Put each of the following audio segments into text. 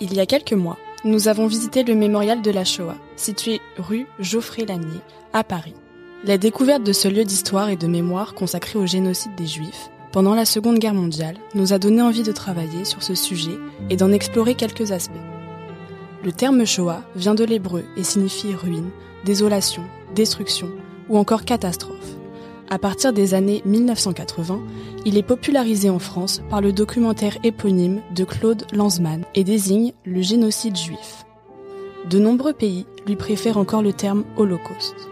Il y a quelques mois, nous avons visité le mémorial de la Shoah, situé rue Geoffrey-Lanier, à Paris. La découverte de ce lieu d'histoire et de mémoire consacré au génocide des Juifs pendant la Seconde Guerre mondiale nous a donné envie de travailler sur ce sujet et d'en explorer quelques aspects. Le terme Shoah vient de l'hébreu et signifie ruine, désolation, destruction ou encore catastrophe. À partir des années 1980, il est popularisé en France par le documentaire éponyme de Claude Lanzmann et désigne le génocide juif. De nombreux pays lui préfèrent encore le terme Holocauste.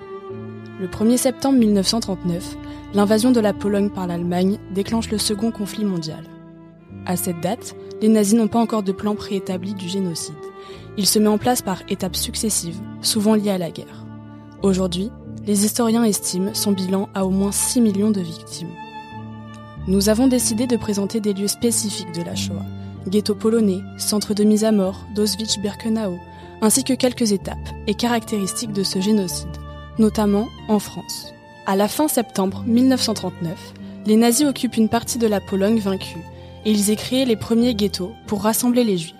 Le 1er septembre 1939, l'invasion de la Pologne par l'Allemagne déclenche le second conflit mondial. À cette date, les nazis n'ont pas encore de plan préétabli du génocide. Il se met en place par étapes successives, souvent liées à la guerre. Aujourd'hui, les historiens estiment son bilan à au moins 6 millions de victimes. Nous avons décidé de présenter des lieux spécifiques de la Shoah, ghetto polonais, centre de mise à mort d'Auschwitz-Birkenau, ainsi que quelques étapes et caractéristiques de ce génocide, notamment en France. À la fin septembre 1939, les nazis occupent une partie de la Pologne vaincue et ils y créé les premiers ghettos pour rassembler les juifs.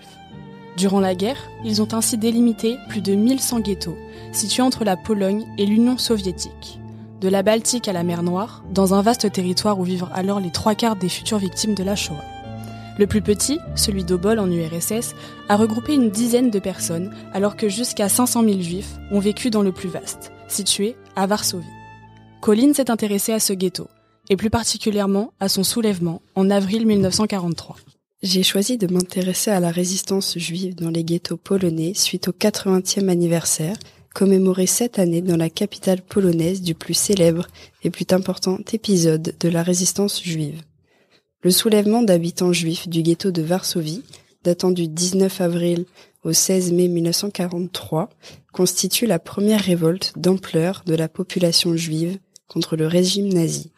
Durant la guerre, ils ont ainsi délimité plus de 1100 ghettos situé entre la Pologne et l'Union soviétique. De la Baltique à la mer Noire, dans un vaste territoire où vivent alors les trois quarts des futures victimes de la Shoah. Le plus petit, celui d'Obol en URSS, a regroupé une dizaine de personnes, alors que jusqu'à 500 000 juifs ont vécu dans le plus vaste, situé à Varsovie. Colline s'est intéressé à ce ghetto, et plus particulièrement à son soulèvement en avril 1943. J'ai choisi de m'intéresser à la résistance juive dans les ghettos polonais suite au 80e anniversaire commémoré cette année dans la capitale polonaise du plus célèbre et plus important épisode de la résistance juive. Le soulèvement d'habitants juifs du ghetto de Varsovie, datant du 19 avril au 16 mai 1943, constitue la première révolte d'ampleur de la population juive contre le régime nazi.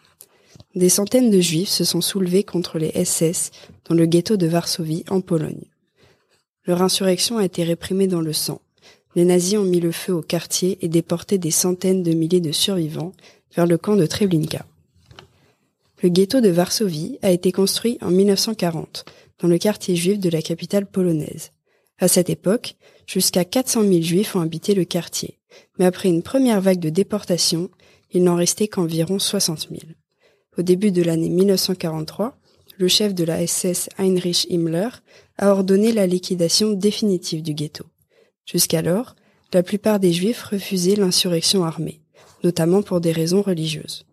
Des centaines de juifs se sont soulevés contre les SS dans le ghetto de Varsovie en Pologne. Leur insurrection a été réprimée dans le sang les nazis ont mis le feu au quartier et déporté des centaines de milliers de survivants vers le camp de Treblinka. Le ghetto de Varsovie a été construit en 1940 dans le quartier juif de la capitale polonaise. À cette époque, jusqu'à 400 000 juifs ont habité le quartier, mais après une première vague de déportation, il n'en restait qu'environ 60 000. Au début de l'année 1943, le chef de la SS Heinrich Himmler a ordonné la liquidation définitive du ghetto. Jusqu'alors, la plupart des Juifs refusaient l'insurrection armée, notamment pour des raisons religieuses.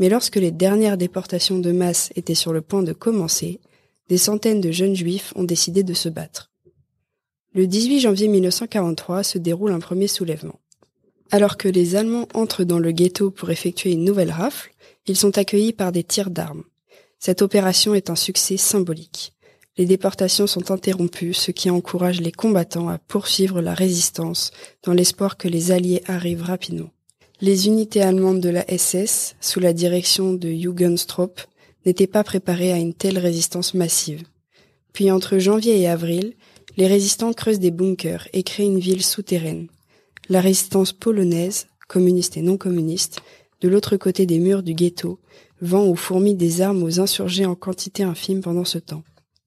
Mais lorsque les dernières déportations de masse étaient sur le point de commencer, des centaines de jeunes Juifs ont décidé de se battre. Le 18 janvier 1943 se déroule un premier soulèvement. Alors que les Allemands entrent dans le ghetto pour effectuer une nouvelle rafle, ils sont accueillis par des tirs d'armes. Cette opération est un succès symbolique. Les déportations sont interrompues, ce qui encourage les combattants à poursuivre la résistance dans l'espoir que les Alliés arrivent rapidement. Les unités allemandes de la SS, sous la direction de Jugendstrupp, n'étaient pas préparées à une telle résistance massive. Puis entre janvier et avril, les résistants creusent des bunkers et créent une ville souterraine. La résistance polonaise, communiste et non communiste, de l'autre côté des murs du ghetto, vend ou fourmille des armes aux insurgés en quantité infime pendant ce temps.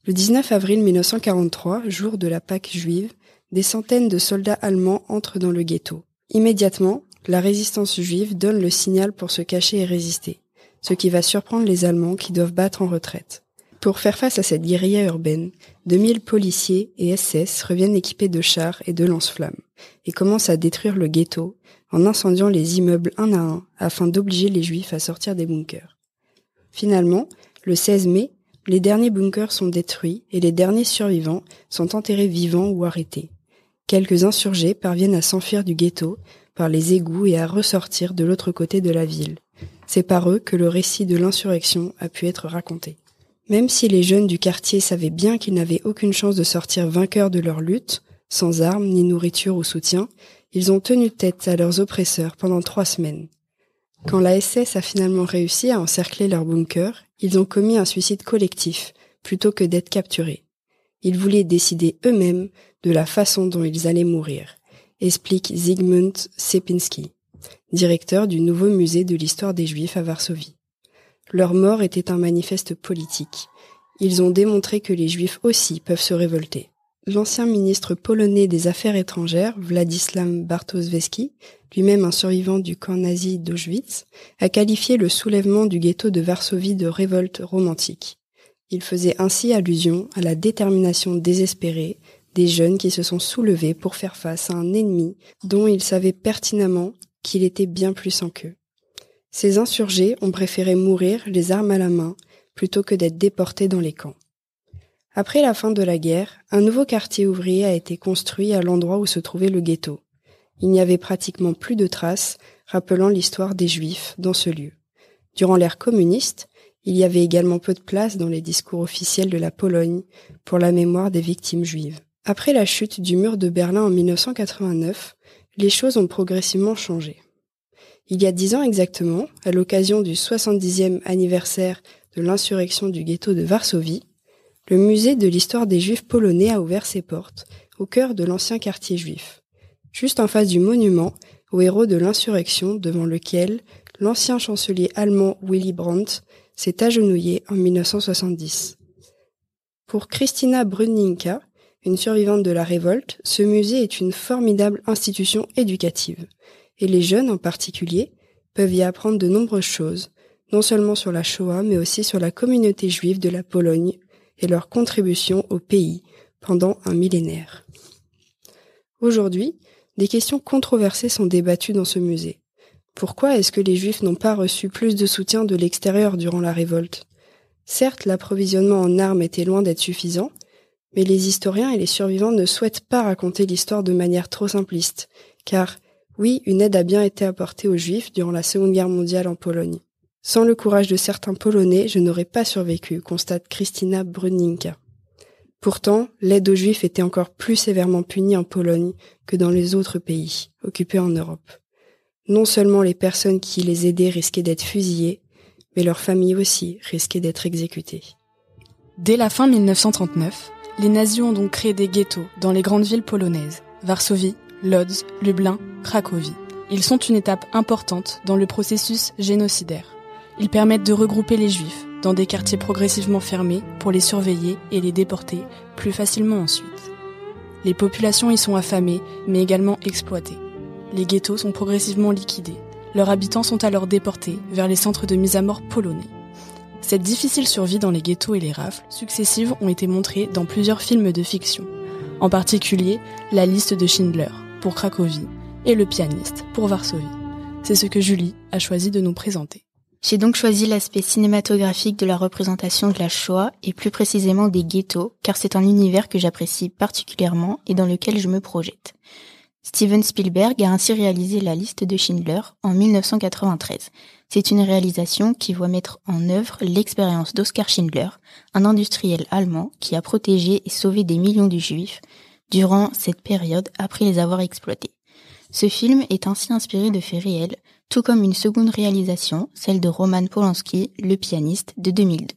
Le 19 avril 1943, jour de la Pâque juive, des centaines de soldats allemands entrent dans le ghetto. Immédiatement, la résistance juive donne le signal pour se cacher et résister, ce qui va surprendre les Allemands qui doivent battre en retraite. Pour faire face à cette guérilla urbaine, 2000 policiers et SS reviennent équipés de chars et de lance-flammes et commencent à détruire le ghetto en incendiant les immeubles un à un afin d'obliger les juifs à sortir des bunkers. Finalement, le 16 mai, les derniers bunkers sont détruits et les derniers survivants sont enterrés vivants ou arrêtés. Quelques insurgés parviennent à s'enfuir du ghetto par les égouts et à ressortir de l'autre côté de la ville. C'est par eux que le récit de l'insurrection a pu être raconté. Même si les jeunes du quartier savaient bien qu'ils n'avaient aucune chance de sortir vainqueurs de leur lutte, sans armes ni nourriture ou soutien, ils ont tenu tête à leurs oppresseurs pendant trois semaines. Quand la SS a finalement réussi à encercler leur bunker, ils ont commis un suicide collectif plutôt que d'être capturés. Ils voulaient décider eux-mêmes de la façon dont ils allaient mourir, explique Zygmunt Sepinski, directeur du nouveau musée de l'histoire des Juifs à Varsovie. Leur mort était un manifeste politique. Ils ont démontré que les Juifs aussi peuvent se révolter. L'ancien ministre polonais des Affaires étrangères, Władysław Bartoszewski, lui-même un survivant du camp nazi d'Auschwitz, a qualifié le soulèvement du ghetto de Varsovie de révolte romantique. Il faisait ainsi allusion à la détermination désespérée des jeunes qui se sont soulevés pour faire face à un ennemi dont ils savaient pertinemment qu'il était bien puissant qu'eux. Ces insurgés ont préféré mourir les armes à la main plutôt que d'être déportés dans les camps. Après la fin de la guerre, un nouveau quartier ouvrier a été construit à l'endroit où se trouvait le ghetto. Il n'y avait pratiquement plus de traces rappelant l'histoire des Juifs dans ce lieu. Durant l'ère communiste, il y avait également peu de place dans les discours officiels de la Pologne pour la mémoire des victimes juives. Après la chute du mur de Berlin en 1989, les choses ont progressivement changé. Il y a dix ans exactement, à l'occasion du 70e anniversaire de l'insurrection du ghetto de Varsovie, le musée de l'histoire des juifs polonais a ouvert ses portes au cœur de l'ancien quartier juif, juste en face du monument aux héros de l'insurrection devant lequel l'ancien chancelier allemand Willy Brandt s'est agenouillé en 1970. Pour Christina Brunninka, une survivante de la révolte, ce musée est une formidable institution éducative, et les jeunes en particulier peuvent y apprendre de nombreuses choses, non seulement sur la Shoah, mais aussi sur la communauté juive de la Pologne et leur contribution au pays pendant un millénaire. Aujourd'hui, des questions controversées sont débattues dans ce musée. Pourquoi est-ce que les Juifs n'ont pas reçu plus de soutien de l'extérieur durant la révolte? Certes, l'approvisionnement en armes était loin d'être suffisant, mais les historiens et les survivants ne souhaitent pas raconter l'histoire de manière trop simpliste, car oui, une aide a bien été apportée aux Juifs durant la Seconde Guerre mondiale en Pologne. Sans le courage de certains Polonais, je n'aurais pas survécu, constate Christina Bruninka. Pourtant, l'aide aux Juifs était encore plus sévèrement punie en Pologne que dans les autres pays occupés en Europe. Non seulement les personnes qui les aidaient risquaient d'être fusillées, mais leurs familles aussi risquaient d'être exécutées. Dès la fin 1939, les nazis ont donc créé des ghettos dans les grandes villes polonaises, Varsovie, Lodz, Lublin, Cracovie. Ils sont une étape importante dans le processus génocidaire. Ils permettent de regrouper les juifs dans des quartiers progressivement fermés pour les surveiller et les déporter plus facilement ensuite. Les populations y sont affamées, mais également exploitées. Les ghettos sont progressivement liquidés. Leurs habitants sont alors déportés vers les centres de mise à mort polonais. Cette difficile survie dans les ghettos et les rafles successives ont été montrées dans plusieurs films de fiction, en particulier La liste de Schindler pour Cracovie et Le pianiste pour Varsovie. C'est ce que Julie a choisi de nous présenter. J'ai donc choisi l'aspect cinématographique de la représentation de la Shoah et plus précisément des ghettos, car c'est un univers que j'apprécie particulièrement et dans lequel je me projette. Steven Spielberg a ainsi réalisé la liste de Schindler en 1993. C'est une réalisation qui voit mettre en œuvre l'expérience d'Oskar Schindler, un industriel allemand qui a protégé et sauvé des millions de juifs durant cette période après les avoir exploités. Ce film est ainsi inspiré de faits réels, tout comme une seconde réalisation, celle de Roman Polanski, le pianiste, de 2002.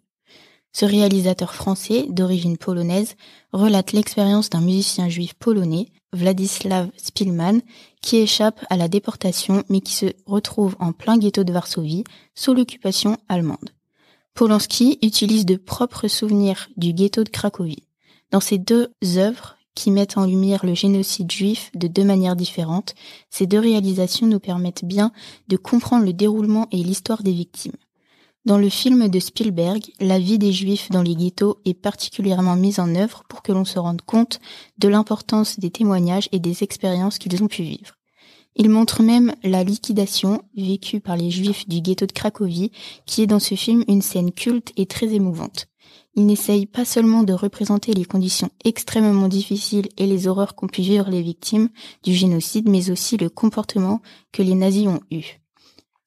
Ce réalisateur français, d'origine polonaise, relate l'expérience d'un musicien juif polonais, Vladislav Spilman, qui échappe à la déportation mais qui se retrouve en plein ghetto de Varsovie, sous l'occupation allemande. Polanski utilise de propres souvenirs du ghetto de Cracovie. Dans ces deux œuvres, qui mettent en lumière le génocide juif de deux manières différentes, ces deux réalisations nous permettent bien de comprendre le déroulement et l'histoire des victimes. Dans le film de Spielberg, la vie des Juifs dans les ghettos est particulièrement mise en œuvre pour que l'on se rende compte de l'importance des témoignages et des expériences qu'ils ont pu vivre. Il montre même la liquidation vécue par les Juifs du ghetto de Cracovie, qui est dans ce film une scène culte et très émouvante. Il n'essaye pas seulement de représenter les conditions extrêmement difficiles et les horreurs qu'ont pu vivre les victimes du génocide, mais aussi le comportement que les nazis ont eu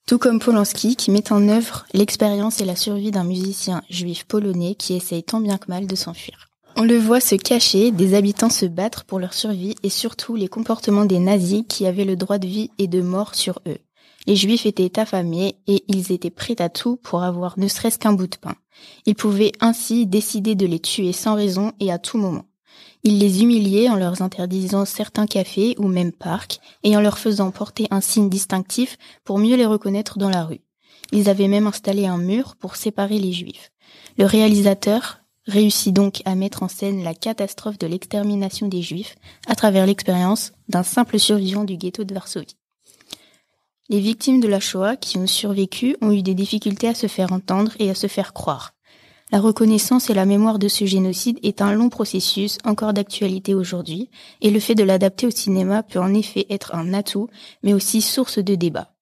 tout comme Polanski qui met en œuvre l'expérience et la survie d'un musicien juif polonais qui essaye tant bien que mal de s'enfuir. On le voit se cacher, des habitants se battre pour leur survie et surtout les comportements des nazis qui avaient le droit de vie et de mort sur eux. Les juifs étaient affamés et ils étaient prêts à tout pour avoir ne serait-ce qu'un bout de pain. Ils pouvaient ainsi décider de les tuer sans raison et à tout moment. Ils les humiliaient en leur interdisant certains cafés ou même parcs et en leur faisant porter un signe distinctif pour mieux les reconnaître dans la rue. Ils avaient même installé un mur pour séparer les juifs. Le réalisateur réussit donc à mettre en scène la catastrophe de l'extermination des Juifs à travers l'expérience d'un simple survivant du ghetto de Varsovie. Les victimes de la Shoah qui ont survécu ont eu des difficultés à se faire entendre et à se faire croire. La reconnaissance et la mémoire de ce génocide est un long processus encore d'actualité aujourd'hui, et le fait de l'adapter au cinéma peut en effet être un atout, mais aussi source de débat.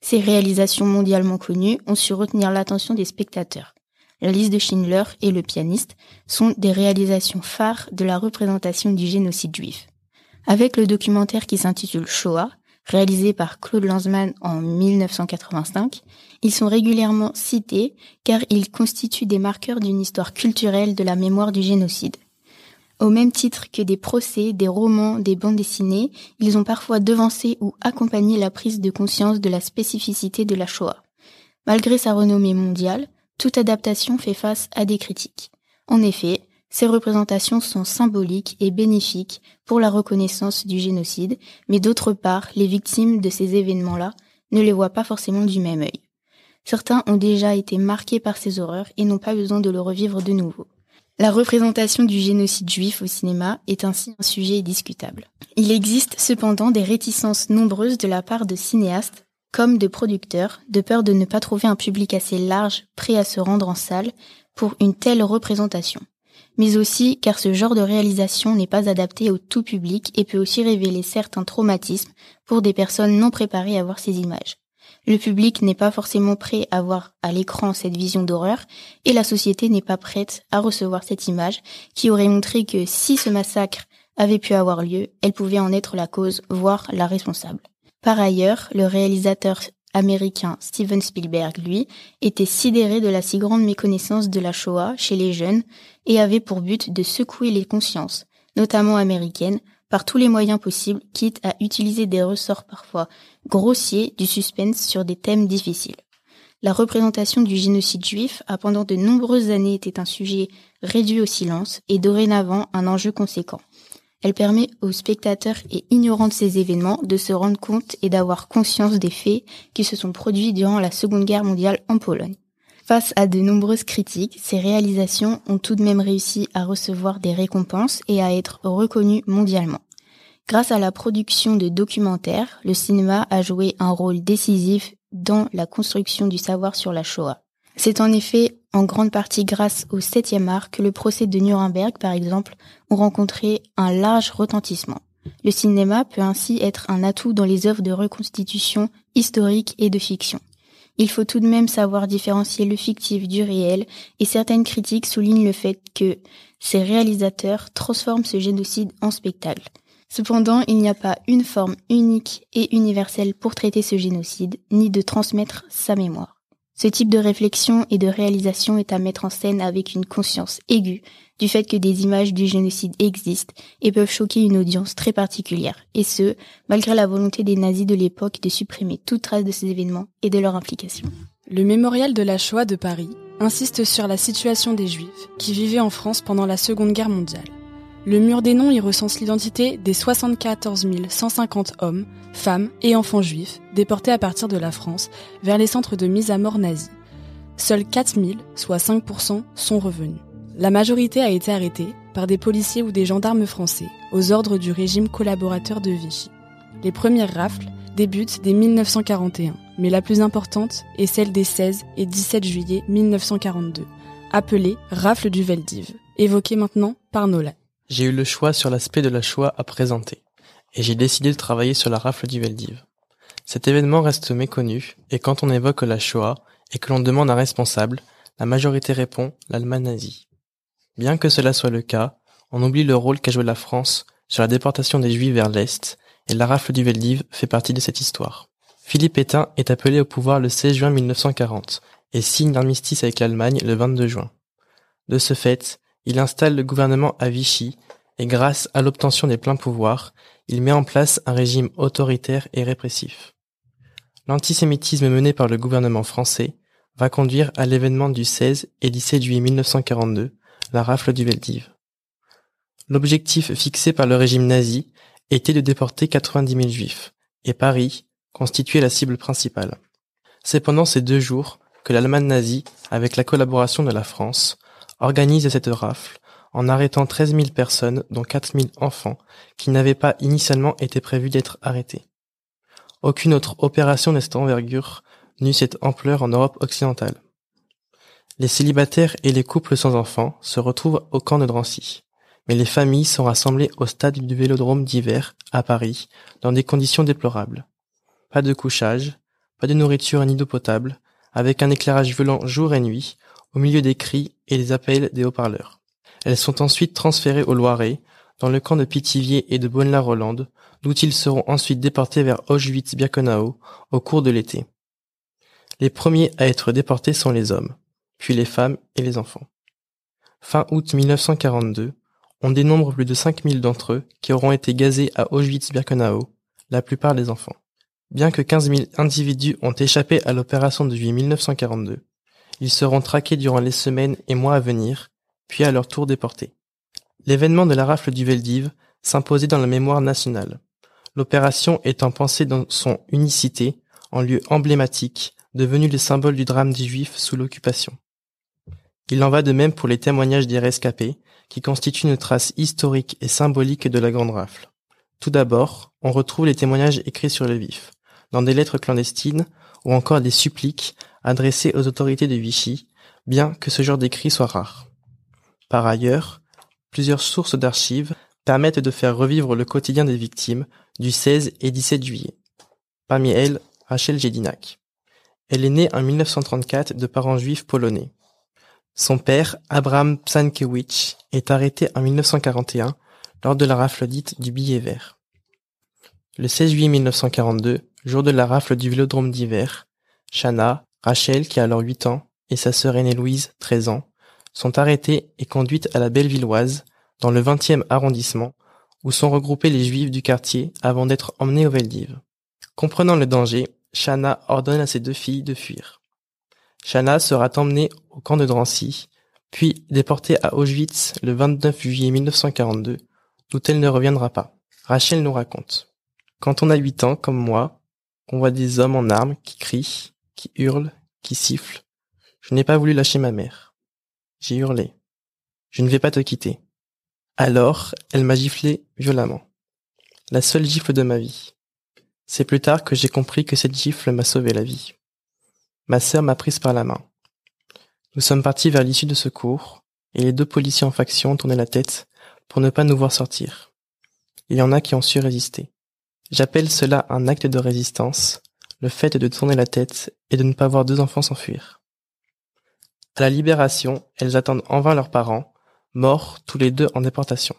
Ces réalisations mondialement connues ont su retenir l'attention des spectateurs. La liste de Schindler et Le pianiste sont des réalisations phares de la représentation du génocide juif. Avec le documentaire qui s'intitule Shoah, réalisé par Claude Lanzmann en 1985, ils sont régulièrement cités car ils constituent des marqueurs d'une histoire culturelle de la mémoire du génocide. Au même titre que des procès, des romans, des bandes dessinées, ils ont parfois devancé ou accompagné la prise de conscience de la spécificité de la Shoah. Malgré sa renommée mondiale, toute adaptation fait face à des critiques. En effet, ces représentations sont symboliques et bénéfiques pour la reconnaissance du génocide, mais d'autre part, les victimes de ces événements-là ne les voient pas forcément du même œil. Certains ont déjà été marqués par ces horreurs et n'ont pas besoin de le revivre de nouveau. La représentation du génocide juif au cinéma est ainsi un sujet discutable. Il existe cependant des réticences nombreuses de la part de cinéastes comme de producteurs, de peur de ne pas trouver un public assez large prêt à se rendre en salle pour une telle représentation mais aussi car ce genre de réalisation n'est pas adapté au tout public et peut aussi révéler certains traumatismes pour des personnes non préparées à voir ces images. Le public n'est pas forcément prêt à voir à l'écran cette vision d'horreur et la société n'est pas prête à recevoir cette image qui aurait montré que si ce massacre avait pu avoir lieu, elle pouvait en être la cause, voire la responsable. Par ailleurs, le réalisateur américain Steven Spielberg, lui, était sidéré de la si grande méconnaissance de la Shoah chez les jeunes et avait pour but de secouer les consciences, notamment américaines, par tous les moyens possibles, quitte à utiliser des ressorts parfois grossiers du suspense sur des thèmes difficiles. La représentation du génocide juif a pendant de nombreuses années été un sujet réduit au silence et dorénavant un enjeu conséquent. Elle permet aux spectateurs et ignorants de ces événements de se rendre compte et d'avoir conscience des faits qui se sont produits durant la Seconde Guerre mondiale en Pologne. Face à de nombreuses critiques, ces réalisations ont tout de même réussi à recevoir des récompenses et à être reconnues mondialement. Grâce à la production de documentaires, le cinéma a joué un rôle décisif dans la construction du savoir sur la Shoah. C'est en effet en grande partie grâce au 7e art que le procès de Nuremberg, par exemple, ont rencontré un large retentissement. Le cinéma peut ainsi être un atout dans les œuvres de reconstitution historique et de fiction. Il faut tout de même savoir différencier le fictif du réel et certaines critiques soulignent le fait que ces réalisateurs transforment ce génocide en spectacle. Cependant, il n'y a pas une forme unique et universelle pour traiter ce génocide, ni de transmettre sa mémoire. Ce type de réflexion et de réalisation est à mettre en scène avec une conscience aiguë du fait que des images du génocide existent et peuvent choquer une audience très particulière, et ce, malgré la volonté des nazis de l'époque de supprimer toute trace de ces événements et de leur implication. Le mémorial de la Shoah de Paris insiste sur la situation des Juifs qui vivaient en France pendant la Seconde Guerre mondiale. Le mur des noms y recense l'identité des 74 150 hommes, femmes et enfants juifs déportés à partir de la France vers les centres de mise à mort nazis. Seuls 4 000, soit 5%, sont revenus. La majorité a été arrêtée par des policiers ou des gendarmes français aux ordres du régime collaborateur de Vichy. Les premières rafles débutent dès 1941, mais la plus importante est celle des 16 et 17 juillet 1942, appelée rafle du Veldiv, évoquée maintenant par Nola. J'ai eu le choix sur l'aspect de la Shoah à présenter, et j'ai décidé de travailler sur la rafle du Veldiv. Cet événement reste méconnu, et quand on évoque la Shoah et que l'on demande un responsable, la majorité répond l'Allemagne nazie. Bien que cela soit le cas, on oublie le rôle qu'a joué la France sur la déportation des Juifs vers l'Est, et la rafle du Veldiv fait partie de cette histoire. Philippe Pétain est appelé au pouvoir le 16 juin 1940 et signe l'armistice avec l'Allemagne le 22 juin. De ce fait, il installe le gouvernement à Vichy et grâce à l'obtention des pleins pouvoirs, il met en place un régime autoritaire et répressif. L'antisémitisme mené par le gouvernement français va conduire à l'événement du 16 et 17 juillet 1942, la rafle du Veldiv. L'objectif fixé par le régime nazi était de déporter 90 000 juifs, et Paris constituait la cible principale. C'est pendant ces deux jours que l'Allemagne nazie, avec la collaboration de la France, organise cette rafle en arrêtant 13 000 personnes, dont 4 000 enfants, qui n'avaient pas initialement été prévus d'être arrêtés. Aucune autre opération de cette envergure n'eut cette ampleur en Europe occidentale. Les célibataires et les couples sans enfants se retrouvent au camp de Drancy, mais les familles sont rassemblées au stade du Vélodrome d'hiver, à Paris, dans des conditions déplorables. Pas de couchage, pas de nourriture ni d'eau potable, avec un éclairage violent jour et nuit, au milieu des cris et des appels des haut-parleurs. Elles sont ensuite transférées au Loiret, dans le camp de Pithiviers et de Bonne-la-Rolande, d'où ils seront ensuite déportés vers Auschwitz-Birkenau au cours de l'été. Les premiers à être déportés sont les hommes, puis les femmes et les enfants. Fin août 1942, on dénombre plus de 5000 d'entre eux qui auront été gazés à Auschwitz-Birkenau, la plupart des enfants. Bien que 15 000 individus ont échappé à l'opération de juillet 1942, ils seront traqués durant les semaines et mois à venir, puis à leur tour déportés. L'événement de la rafle du Veldiv s'imposait dans la mémoire nationale, l'opération étant pensée dans son unicité en lieu emblématique, devenu le symbole du drame des Juifs sous l'occupation. Il en va de même pour les témoignages des rescapés, qui constituent une trace historique et symbolique de la Grande Rafle. Tout d'abord, on retrouve les témoignages écrits sur le vif, dans des lettres clandestines ou encore des suppliques adressées aux autorités de Vichy, bien que ce genre d'écrit soit rare. Par ailleurs, plusieurs sources d'archives permettent de faire revivre le quotidien des victimes du 16 et 17 juillet. Parmi elles, Rachel Jedinak. Elle est née en 1934 de parents juifs polonais. Son père, Abraham Psankiewicz, est arrêté en 1941 lors de la rafle dite du billet vert. Le 16 juillet 1942, jour de la rafle du vélodrome d'hiver, Shana, Rachel, qui a alors 8 ans, et sa sœur aînée Louise, 13 ans, sont arrêtées et conduites à la Bellevilloise, dans le 20e arrondissement, où sont regroupés les juifs du quartier avant d'être emmenés au Veldiv. Comprenant le danger, Shana ordonne à ses deux filles de fuir. Shana sera emmenée au camp de Drancy, puis déportée à Auschwitz le 29 juillet 1942, d'où elle ne reviendra pas. Rachel nous raconte. Quand on a huit ans, comme moi, on voit des hommes en armes qui crient, qui hurlent, qui sifflent. Je n'ai pas voulu lâcher ma mère. J'ai hurlé. Je ne vais pas te quitter. Alors, elle m'a giflé violemment. La seule gifle de ma vie. C'est plus tard que j'ai compris que cette gifle m'a sauvé la vie. Ma sœur m'a prise par la main. Nous sommes partis vers l'issue de ce cours, et les deux policiers en faction tournaient la tête pour ne pas nous voir sortir. Il y en a qui ont su résister. J'appelle cela un acte de résistance, le fait de tourner la tête et de ne pas voir deux enfants s'enfuir. À la libération, elles attendent en vain leurs parents, morts tous les deux en déportation.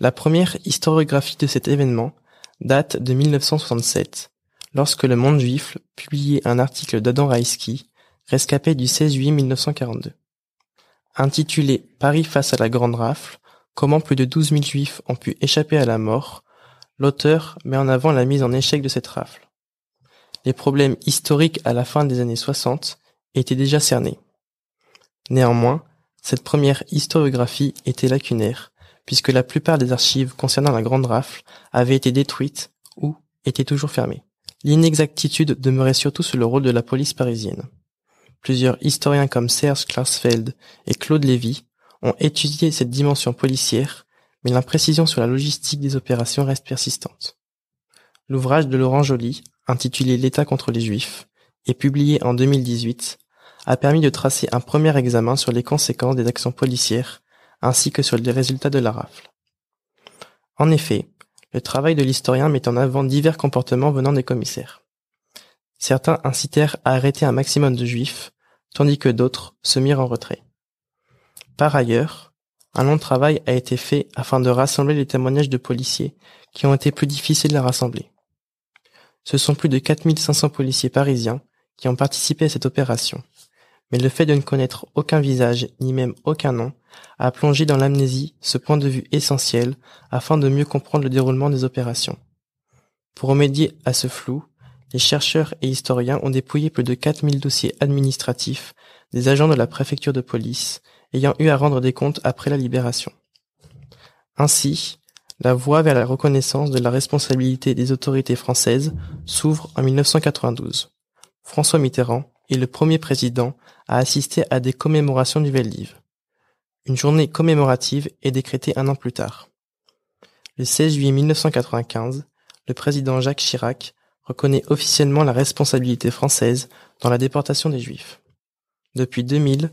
La première historiographie de cet événement date de 1967, lorsque le Monde Juif publiait un article d'Adam Raïski, rescapé du 16 juillet 1942. Intitulé Paris face à la Grande Rafle, comment plus de 12 000 Juifs ont pu échapper à la mort, l'auteur met en avant la mise en échec de cette rafle. Les problèmes historiques à la fin des années 60 étaient déjà cernés. Néanmoins, cette première historiographie était lacunaire, puisque la plupart des archives concernant la Grande Rafle avaient été détruites ou étaient toujours fermées. L'inexactitude demeurait surtout sur le rôle de la police parisienne. Plusieurs historiens comme Serge Klarsfeld et Claude Lévy ont étudié cette dimension policière, mais l'imprécision sur la logistique des opérations reste persistante. L'ouvrage de Laurent Joly, intitulé L'État contre les Juifs, et publié en 2018, a permis de tracer un premier examen sur les conséquences des actions policières ainsi que sur les résultats de la rafle. En effet, le travail de l'historien met en avant divers comportements venant des commissaires. Certains incitèrent à arrêter un maximum de juifs, tandis que d'autres se mirent en retrait. Par ailleurs, un long travail a été fait afin de rassembler les témoignages de policiers qui ont été plus difficiles à rassembler. Ce sont plus de 4500 policiers parisiens qui ont participé à cette opération, mais le fait de ne connaître aucun visage ni même aucun nom a plongé dans l'amnésie ce point de vue essentiel afin de mieux comprendre le déroulement des opérations. Pour remédier à ce flou, les chercheurs et historiens ont dépouillé plus de 4000 dossiers administratifs des agents de la préfecture de police ayant eu à rendre des comptes après la libération. Ainsi, la voie vers la reconnaissance de la responsabilité des autorités françaises s'ouvre en 1992. François Mitterrand est le premier président à assister à des commémorations du Veldiv. Une journée commémorative est décrétée un an plus tard. Le 16 juillet 1995, le président Jacques Chirac reconnaît officiellement la responsabilité française dans la déportation des Juifs. Depuis 2000,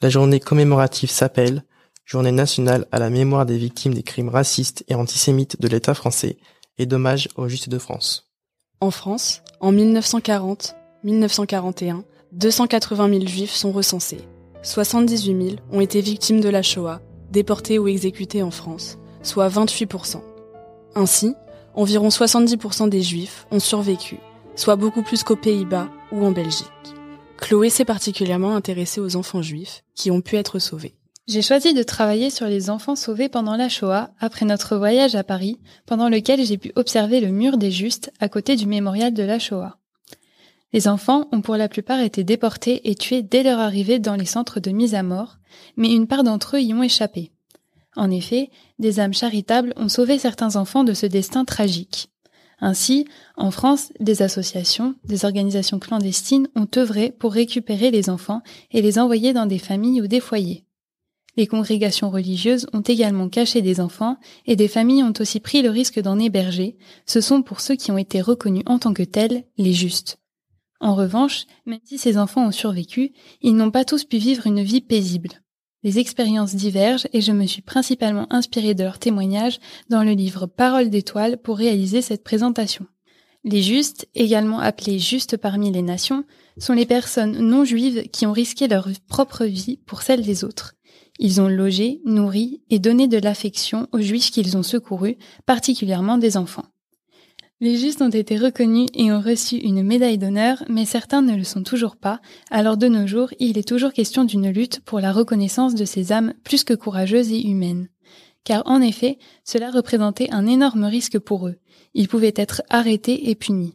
la journée commémorative s'appelle Journée nationale à la mémoire des victimes des crimes racistes et antisémites de l'État français et d'hommage aux Justes de France. En France, en 1940-1941, 280 000 juifs sont recensés. 78 000 ont été victimes de la Shoah, déportés ou exécutés en France, soit 28%. Ainsi, environ 70% des juifs ont survécu, soit beaucoup plus qu'aux Pays-Bas ou en Belgique. Chloé s'est particulièrement intéressée aux enfants juifs qui ont pu être sauvés. J'ai choisi de travailler sur les enfants sauvés pendant la Shoah après notre voyage à Paris, pendant lequel j'ai pu observer le mur des Justes à côté du mémorial de la Shoah. Les enfants ont pour la plupart été déportés et tués dès leur arrivée dans les centres de mise à mort, mais une part d'entre eux y ont échappé. En effet, des âmes charitables ont sauvé certains enfants de ce destin tragique. Ainsi, en France, des associations, des organisations clandestines ont œuvré pour récupérer les enfants et les envoyer dans des familles ou des foyers. Les congrégations religieuses ont également caché des enfants et des familles ont aussi pris le risque d'en héberger. Ce sont pour ceux qui ont été reconnus en tant que tels les justes. En revanche, même si ces enfants ont survécu, ils n'ont pas tous pu vivre une vie paisible. Les expériences divergent et je me suis principalement inspirée de leurs témoignages dans le livre Paroles d'étoiles pour réaliser cette présentation. Les justes, également appelés justes parmi les nations, sont les personnes non juives qui ont risqué leur propre vie pour celle des autres. Ils ont logé, nourri et donné de l'affection aux juifs qu'ils ont secourus, particulièrement des enfants. Les justes ont été reconnus et ont reçu une médaille d'honneur, mais certains ne le sont toujours pas, alors de nos jours, il est toujours question d'une lutte pour la reconnaissance de ces âmes plus que courageuses et humaines. Car en effet, cela représentait un énorme risque pour eux. Ils pouvaient être arrêtés et punis.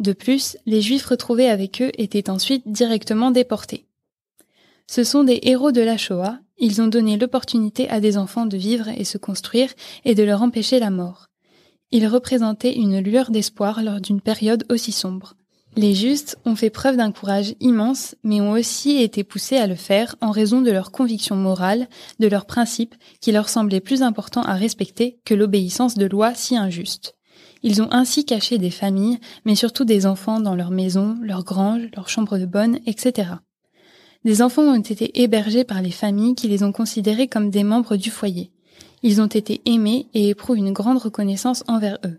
De plus, les juifs retrouvés avec eux étaient ensuite directement déportés. Ce sont des héros de la Shoah, ils ont donné l'opportunité à des enfants de vivre et se construire et de leur empêcher la mort. Ils représentaient une lueur d'espoir lors d'une période aussi sombre. Les justes ont fait preuve d'un courage immense, mais ont aussi été poussés à le faire en raison de leurs convictions morales, de leurs principes, qui leur semblaient plus importants à respecter que l'obéissance de lois si injustes. Ils ont ainsi caché des familles, mais surtout des enfants dans leurs maisons, leurs granges, leurs chambres de bonne, etc. Des enfants ont été hébergés par les familles qui les ont considérés comme des membres du foyer. Ils ont été aimés et éprouvent une grande reconnaissance envers eux.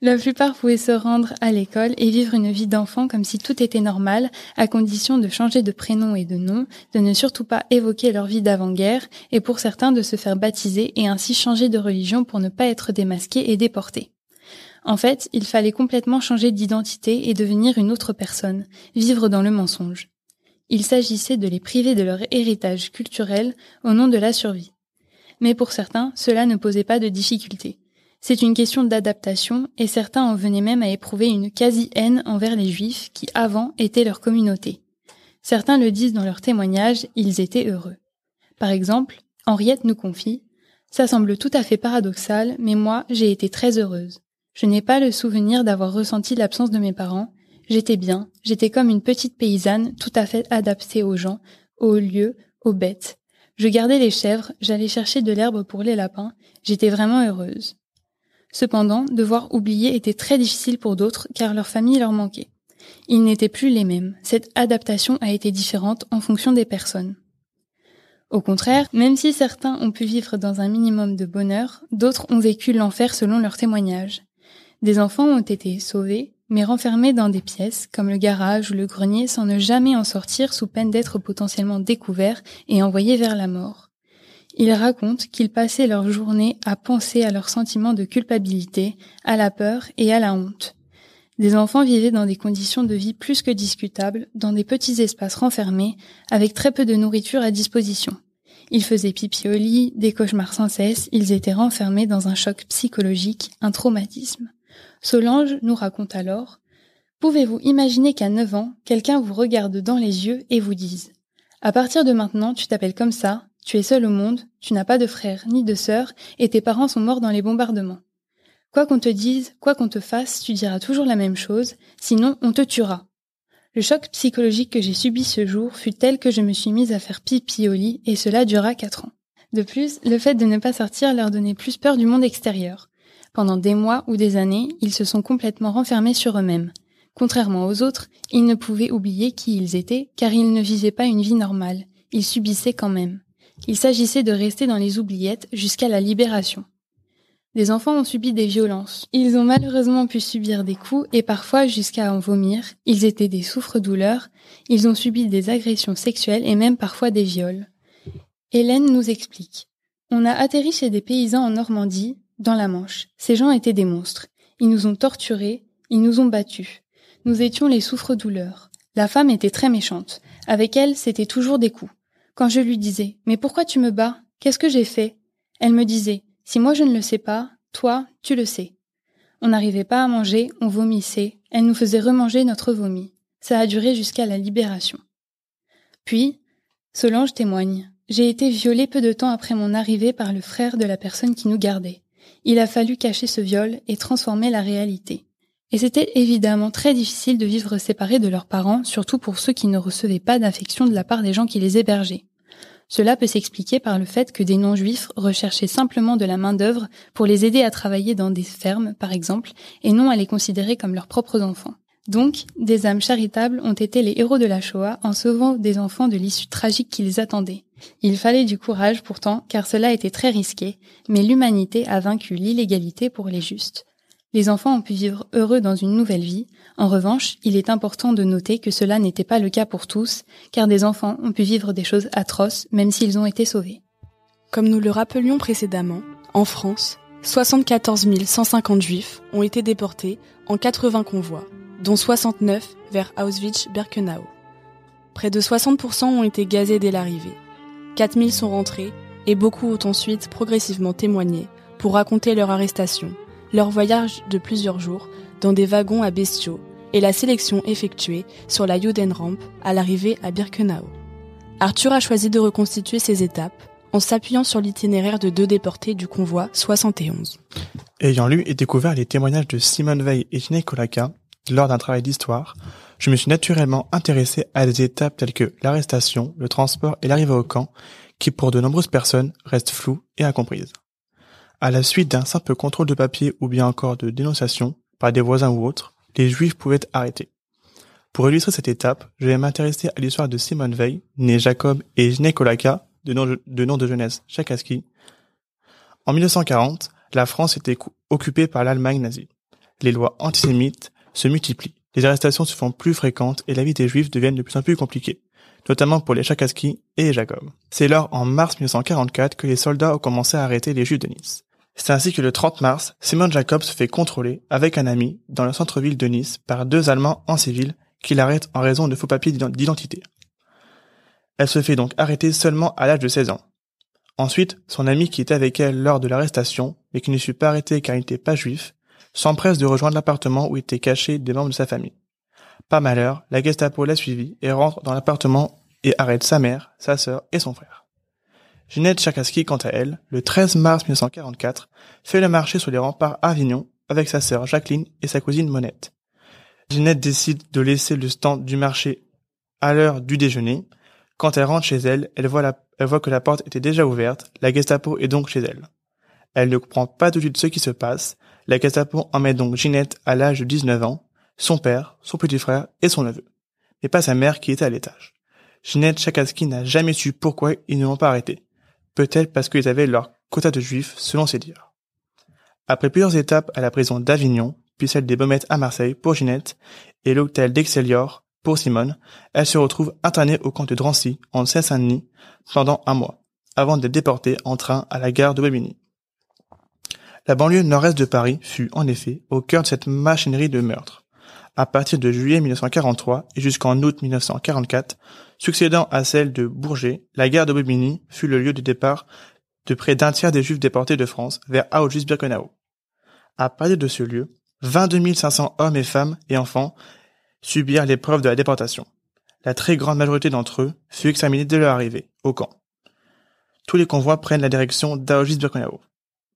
La plupart pouvaient se rendre à l'école et vivre une vie d'enfant comme si tout était normal, à condition de changer de prénom et de nom, de ne surtout pas évoquer leur vie d'avant-guerre, et pour certains de se faire baptiser et ainsi changer de religion pour ne pas être démasqués et déportés. En fait, il fallait complètement changer d'identité et devenir une autre personne, vivre dans le mensonge. Il s'agissait de les priver de leur héritage culturel au nom de la survie. Mais pour certains, cela ne posait pas de difficulté. C'est une question d'adaptation et certains en venaient même à éprouver une quasi-haine envers les juifs qui avant étaient leur communauté. Certains le disent dans leurs témoignages, ils étaient heureux. Par exemple, Henriette nous confie Ça semble tout à fait paradoxal, mais moi, j'ai été très heureuse. Je n'ai pas le souvenir d'avoir ressenti l'absence de mes parents, J'étais bien, j'étais comme une petite paysanne tout à fait adaptée aux gens, aux lieux, aux bêtes. Je gardais les chèvres, j'allais chercher de l'herbe pour les lapins, j'étais vraiment heureuse. Cependant, devoir oublier était très difficile pour d'autres car leur famille leur manquait. Ils n'étaient plus les mêmes, cette adaptation a été différente en fonction des personnes. Au contraire, même si certains ont pu vivre dans un minimum de bonheur, d'autres ont vécu l'enfer selon leurs témoignages. Des enfants ont été sauvés, mais renfermés dans des pièces, comme le garage ou le grenier, sans ne jamais en sortir sous peine d'être potentiellement découverts et envoyés vers la mort. Ils racontent qu'ils passaient leur journée à penser à leurs sentiments de culpabilité, à la peur et à la honte. Des enfants vivaient dans des conditions de vie plus que discutables, dans des petits espaces renfermés, avec très peu de nourriture à disposition. Ils faisaient pipi au lit, des cauchemars sans cesse, ils étaient renfermés dans un choc psychologique, un traumatisme. Solange nous raconte alors Pouvez-vous imaginer qu'à 9 ans, quelqu'un vous regarde dans les yeux et vous dise À partir de maintenant, tu t'appelles comme ça, tu es seul au monde, tu n'as pas de frère ni de sœur, et tes parents sont morts dans les bombardements. Quoi qu'on te dise, quoi qu'on te fasse, tu diras toujours la même chose, sinon on te tuera. Le choc psychologique que j'ai subi ce jour fut tel que je me suis mise à faire pipi au lit, et cela dura quatre ans. De plus, le fait de ne pas sortir leur donnait plus peur du monde extérieur. Pendant des mois ou des années, ils se sont complètement renfermés sur eux-mêmes. Contrairement aux autres, ils ne pouvaient oublier qui ils étaient, car ils ne vivaient pas une vie normale. Ils subissaient quand même. Il s'agissait de rester dans les oubliettes jusqu'à la libération. Les enfants ont subi des violences. Ils ont malheureusement pu subir des coups et parfois jusqu'à en vomir. Ils étaient des souffres-douleurs. Ils ont subi des agressions sexuelles et même parfois des viols. Hélène nous explique. On a atterri chez des paysans en Normandie, dans la Manche. Ces gens étaient des monstres. Ils nous ont torturés, ils nous ont battus. Nous étions les souffres-douleurs. La femme était très méchante. Avec elle, c'était toujours des coups. Quand je lui disais Mais pourquoi tu me bats? Qu'est-ce que j'ai fait? Elle me disait Si moi je ne le sais pas, toi, tu le sais. On n'arrivait pas à manger, on vomissait, elle nous faisait remanger notre vomi. Ça a duré jusqu'à la libération. Puis, Solange témoigne. J'ai été violée peu de temps après mon arrivée par le frère de la personne qui nous gardait. Il a fallu cacher ce viol et transformer la réalité. Et c'était évidemment très difficile de vivre séparés de leurs parents, surtout pour ceux qui ne recevaient pas d'affection de la part des gens qui les hébergeaient. Cela peut s'expliquer par le fait que des non-juifs recherchaient simplement de la main-d'œuvre pour les aider à travailler dans des fermes, par exemple, et non à les considérer comme leurs propres enfants. Donc, des âmes charitables ont été les héros de la Shoah en sauvant des enfants de l'issue tragique qui les attendait. Il fallait du courage pourtant, car cela était très risqué, mais l'humanité a vaincu l'illégalité pour les justes. Les enfants ont pu vivre heureux dans une nouvelle vie. En revanche, il est important de noter que cela n'était pas le cas pour tous, car des enfants ont pu vivre des choses atroces même s'ils ont été sauvés. Comme nous le rappelions précédemment, en France, 74 150 juifs ont été déportés en 80 convois, dont 69 vers Auschwitz-Birkenau. Près de 60% ont été gazés dès l'arrivée. 4000 sont rentrés et beaucoup ont ensuite progressivement témoigné pour raconter leur arrestation leur voyage de plusieurs jours dans des wagons à bestiaux et la sélection effectuée sur la Judenramp à l'arrivée à Birkenau. Arthur a choisi de reconstituer ces étapes en s'appuyant sur l'itinéraire de deux déportés du convoi 71. Ayant lu et découvert les témoignages de Simone Veil et Ginny Kolaka lors d'un travail d'histoire, je me suis naturellement intéressé à des étapes telles que l'arrestation, le transport et l'arrivée au camp, qui pour de nombreuses personnes restent floues et incomprises à la suite d'un simple contrôle de papier ou bien encore de dénonciation par des voisins ou autres, les juifs pouvaient être arrêtés. Pour illustrer cette étape, je vais m'intéresser à l'histoire de Simone Veil, né Jacob et Kolaka, de nom de, nom de jeunesse Chakaski. En 1940, la France était occupée par l'Allemagne nazie. Les lois antisémites se multiplient, les arrestations se font plus fréquentes et la vie des juifs devient de plus en plus compliquée notamment pour les Chakaski et les Jacob. C'est lors en mars 1944 que les soldats ont commencé à arrêter les Juifs de Nice. C'est ainsi que le 30 mars, Simone Jacob se fait contrôler avec un ami dans le centre-ville de Nice par deux Allemands en civil qui l'arrêtent en raison de faux papiers d'identité. Elle se fait donc arrêter seulement à l'âge de 16 ans. Ensuite, son ami qui était avec elle lors de l'arrestation, mais qui ne fut pas arrêté car il n'était pas juif, s'empresse de rejoindre l'appartement où étaient cachés des membres de sa famille. Par malheur, la Gestapo l'a suivi et rentre dans l'appartement et arrête sa mère, sa sœur et son frère. Ginette Chakaski, quant à elle, le 13 mars 1944, fait le marché sur les remparts Avignon avec sa sœur Jacqueline et sa cousine Monette. Ginette décide de laisser le stand du marché à l'heure du déjeuner. Quand elle rentre chez elle, elle voit, elle voit que la porte était déjà ouverte, la Gestapo est donc chez elle. Elle ne comprend pas tout de suite ce qui se passe, la Gestapo emmène donc Ginette à l'âge de 19 ans, son père, son petit frère et son neveu, mais pas sa mère qui était à l'étage. Ginette Chakaski n'a jamais su pourquoi ils ne l'ont pas arrêté peut-être parce qu'ils avaient leur quota de juifs, selon ses dires. Après plusieurs étapes à la prison d'Avignon, puis celle des Baumettes à Marseille pour Ginette, et l'hôtel d'Excellior pour Simone, elle se retrouve internée au camp de Drancy, en Seine-Saint-Denis, pendant un mois, avant d'être déportée en train à la gare de Bobigny. La banlieue nord-est de Paris fut, en effet, au cœur de cette machinerie de meurtre. À partir de juillet 1943 et jusqu'en août 1944, Succédant à celle de Bourget, la gare de Bobigny fut le lieu de départ de près d'un tiers des Juifs déportés de France vers Auschwitz-Birkenau. À partir de ce lieu, 22 500 hommes et femmes et enfants subirent l'épreuve de la déportation. La très grande majorité d'entre eux fut examinée dès leur arrivée au camp. Tous les convois prennent la direction d'Auschwitz-Birkenau,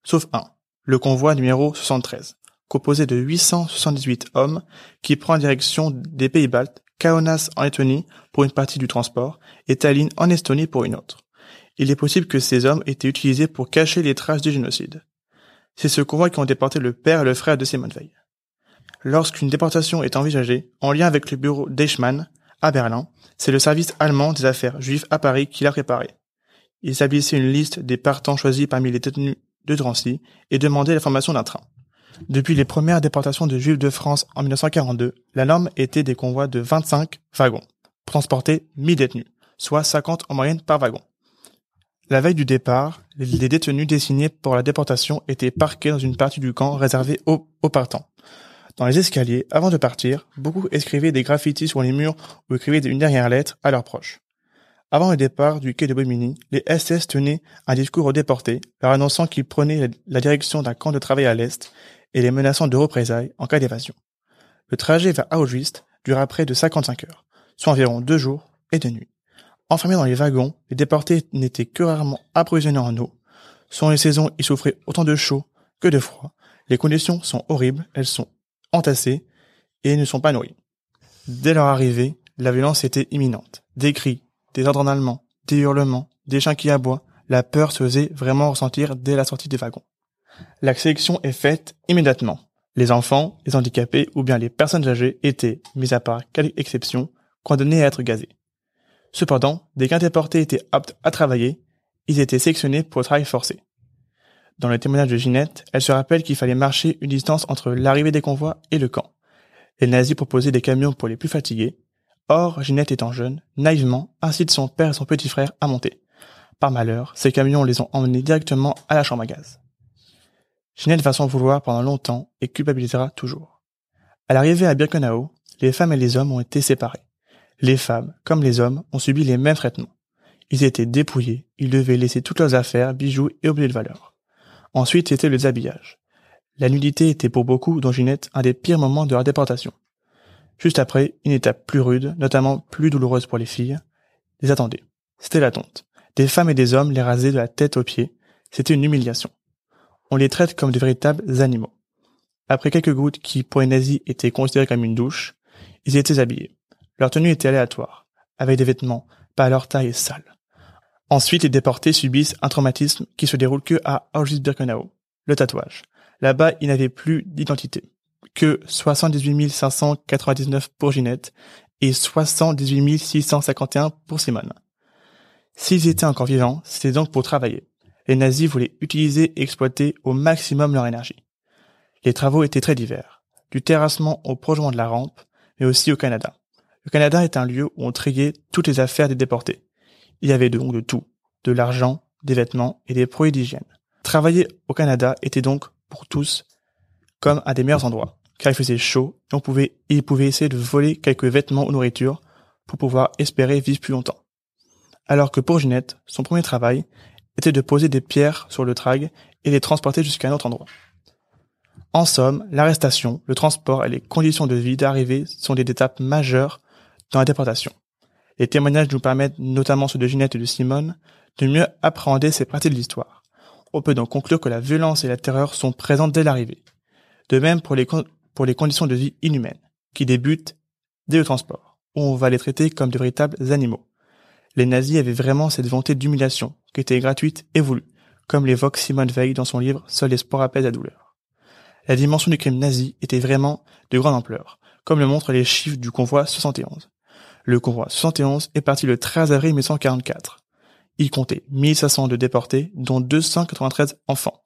sauf un, le convoi numéro 73, composé de 878 hommes qui prend la direction des Pays-Baltes Kaunas en Lettonie pour une partie du transport et Tallinn en Estonie pour une autre. il est possible que ces hommes aient été utilisés pour cacher les traces du génocide. C'est ce convoi qui ont déporté le père et le frère de Simone Veil. Lorsqu'une déportation est envisagée, en lien avec le bureau d'Eichmann, à Berlin, c'est le service allemand des affaires juives à Paris qui l'a préparé. Il établissait une liste des partants choisis parmi les détenus de Drancy et demandait la formation d'un train. Depuis les premières déportations de juifs de France en 1942, la norme était des convois de 25 wagons, pour transporter 1000 détenus, soit 50 en moyenne par wagon. La veille du départ, les détenus désignés pour la déportation étaient parqués dans une partie du camp réservée aux, partants. Dans les escaliers, avant de partir, beaucoup écrivaient des graffitis sur les murs ou écrivaient une dernière lettre à leurs proches. Avant le départ du quai de Bobigny, les SS tenaient un discours aux déportés, leur annonçant qu'ils prenaient la direction d'un camp de travail à l'Est et les menaçant de représailles en cas d'évasion. Le trajet vers Auschwitz dura près de 55 heures, soit environ deux jours et deux nuits. Enfermés dans les wagons, les déportés n'étaient que rarement approvisionnés en eau. Sans les saisons, ils souffraient autant de chaud que de froid. Les conditions sont horribles, elles sont entassées et ne sont pas nourries. Dès leur arrivée, la violence était imminente. Des cris, des ordres en allemand, des hurlements, des chiens qui aboient, la peur se faisait vraiment ressentir dès la sortie des wagons. La sélection est faite immédiatement. Les enfants, les handicapés ou bien les personnes âgées étaient, mis à part quelques exceptions, condamnés à être gazés. Cependant, dès qu'un déporté était apte à travailler, ils étaient sélectionnés pour le travail forcé. Dans le témoignage de Ginette, elle se rappelle qu'il fallait marcher une distance entre l'arrivée des convois et le camp. Les nazis proposaient des camions pour les plus fatigués. Or, Ginette étant jeune, naïvement, incite son père et son petit frère à monter. Par malheur, ces camions les ont emmenés directement à la chambre à gaz. Ginette va s'en vouloir pendant longtemps et culpabilisera toujours. À l'arrivée à Birkenau, les femmes et les hommes ont été séparés. Les femmes, comme les hommes, ont subi les mêmes traitements. Ils étaient dépouillés, ils devaient laisser toutes leurs affaires, bijoux et objets de valeur. Ensuite, c'était le déshabillage. La nudité était pour beaucoup, dont Ginette, un des pires moments de leur déportation. Juste après, une étape plus rude, notamment plus douloureuse pour les filles, les attendait. C'était la tonte. Des femmes et des hommes les rasaient de la tête aux pieds. C'était une humiliation. On les traite comme de véritables animaux. Après quelques gouttes qui, pour les nazis, étaient considérées comme une douche, ils étaient habillés. Leur tenue était aléatoire, avec des vêtements, pas à leur taille et sales. Ensuite, les déportés subissent un traumatisme qui se déroule que à Auschwitz-Birkenau, le tatouage. Là-bas, ils n'avaient plus d'identité, que 78 599 pour Ginette et 78 651 pour Simone. S'ils étaient encore vivants, c'était donc pour travailler. Les nazis voulaient utiliser et exploiter au maximum leur énergie. Les travaux étaient très divers, du terrassement au prolongement de la rampe, mais aussi au Canada. Le Canada est un lieu où on triait toutes les affaires des déportés. Il y avait donc de tout, de l'argent, des vêtements et des produits d'hygiène. Travailler au Canada était donc, pour tous, comme un des meilleurs endroits, car il faisait chaud et on pouvait, et ils pouvaient essayer de voler quelques vêtements ou nourriture pour pouvoir espérer vivre plus longtemps. Alors que pour Ginette, son premier travail était de poser des pierres sur le trag et les transporter jusqu'à un autre endroit. En somme, l'arrestation, le transport et les conditions de vie d'arrivée sont des étapes majeures dans la déportation. Les témoignages nous permettent, notamment ceux de Ginette et de Simone, de mieux appréhender ces parties de l'histoire. On peut donc conclure que la violence et la terreur sont présentes dès l'arrivée. De même pour les, pour les conditions de vie inhumaines, qui débutent dès le transport, où on va les traiter comme de véritables animaux. Les nazis avaient vraiment cette volonté d'humiliation, qui était gratuite et voulue, comme l'évoque Simone Veil dans son livre Seul l'espoir apaise la douleur. La dimension du crime nazi était vraiment de grande ampleur, comme le montrent les chiffres du convoi 71. Le convoi 71 est parti le 13 avril 1944. Il comptait 1500 de déportés, dont 293 enfants.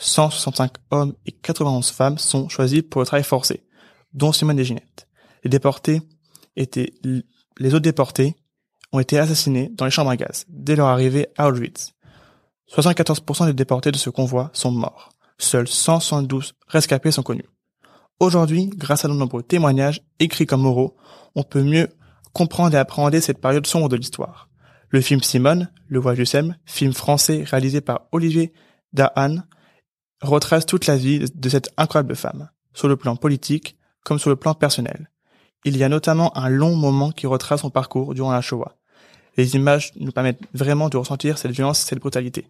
165 hommes et 91 femmes sont choisis pour le travail forcé, dont Simone Desginettes. Les déportés étaient, les autres déportés ont été assassinés dans les chambres à gaz dès leur arrivée à Auschwitz. 74% des déportés de ce convoi sont morts. Seuls 172 rescapés sont connus. Aujourd'hui, grâce à de nombreux témoignages, écrits comme oraux, on peut mieux comprendre et appréhender cette période sombre de l'histoire. Le film Simone, Le Voyage du Sem, film français réalisé par Olivier Dahan, retrace toute la vie de cette incroyable femme, sur le plan politique comme sur le plan personnel. Il y a notamment un long moment qui retrace son parcours durant la Shoah. Les images nous permettent vraiment de ressentir cette violence et cette brutalité.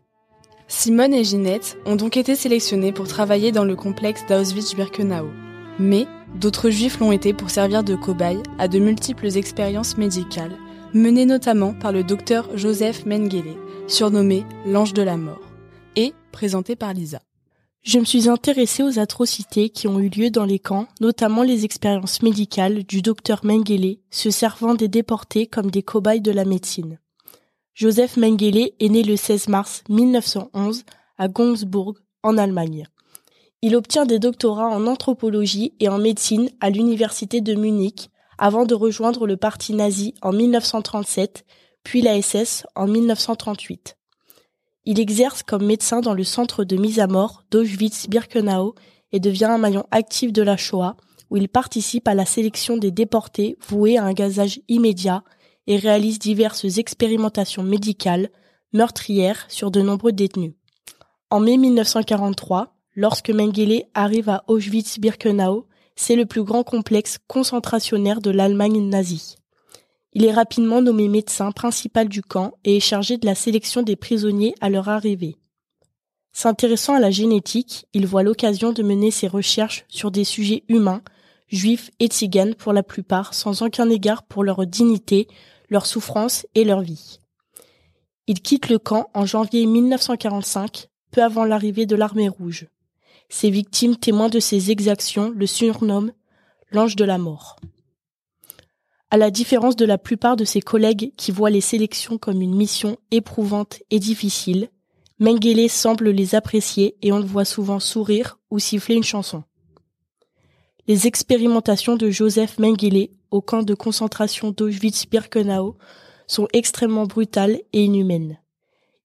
Simone et Ginette ont donc été sélectionnées pour travailler dans le complexe d'Auschwitz-Birkenau. Mais D'autres juifs l'ont été pour servir de cobayes à de multiples expériences médicales, menée notamment par le docteur Joseph Mengele, surnommé l'ange de la mort, et présenté par Lisa. Je me suis intéressée aux atrocités qui ont eu lieu dans les camps, notamment les expériences médicales du docteur Mengele, se servant des déportés comme des cobayes de la médecine. Joseph Mengele est né le 16 mars 1911 à Gonsburg, en Allemagne. Il obtient des doctorats en anthropologie et en médecine à l'université de Munich avant de rejoindre le parti nazi en 1937, puis la SS en 1938. Il exerce comme médecin dans le centre de mise à mort d'Auschwitz-Birkenau et devient un maillon actif de la Shoah, où il participe à la sélection des déportés voués à un gazage immédiat et réalise diverses expérimentations médicales meurtrières sur de nombreux détenus. En mai 1943, lorsque Mengele arrive à Auschwitz-Birkenau, c'est le plus grand complexe concentrationnaire de l'Allemagne nazie. Il est rapidement nommé médecin principal du camp et est chargé de la sélection des prisonniers à leur arrivée. S'intéressant à la génétique, il voit l'occasion de mener ses recherches sur des sujets humains, juifs et tziganes pour la plupart, sans aucun égard pour leur dignité, leur souffrance et leur vie. Il quitte le camp en janvier 1945, peu avant l'arrivée de l'armée rouge. Ses victimes témoins de ses exactions le surnomment l'ange de la mort. À la différence de la plupart de ses collègues qui voient les sélections comme une mission éprouvante et difficile, Mengele semble les apprécier et on le voit souvent sourire ou siffler une chanson. Les expérimentations de Joseph Mengele au camp de concentration d'Auschwitz-Birkenau sont extrêmement brutales et inhumaines.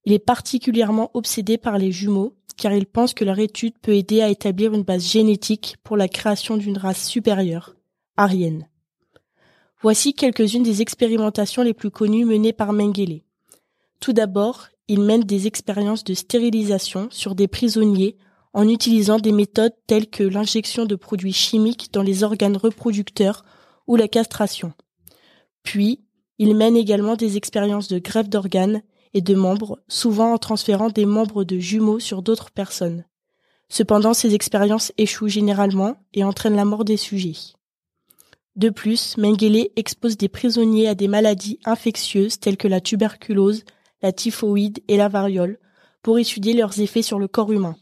Il est particulièrement obsédé par les jumeaux car il pense que leur étude peut aider à établir une base génétique pour la création d'une race supérieure, arienne. Voici quelques-unes des expérimentations les plus connues menées par Mengele. Tout d'abord, il mène des expériences de stérilisation sur des prisonniers en utilisant des méthodes telles que l'injection de produits chimiques dans les organes reproducteurs ou la castration. Puis, il mène également des expériences de greffe d'organes et de membres, souvent en transférant des membres de jumeaux sur d'autres personnes. Cependant, ces expériences échouent généralement et entraînent la mort des sujets. De plus, Mengele expose des prisonniers à des maladies infectieuses telles que la tuberculose, la typhoïde et la variole pour étudier leurs effets sur le corps humain.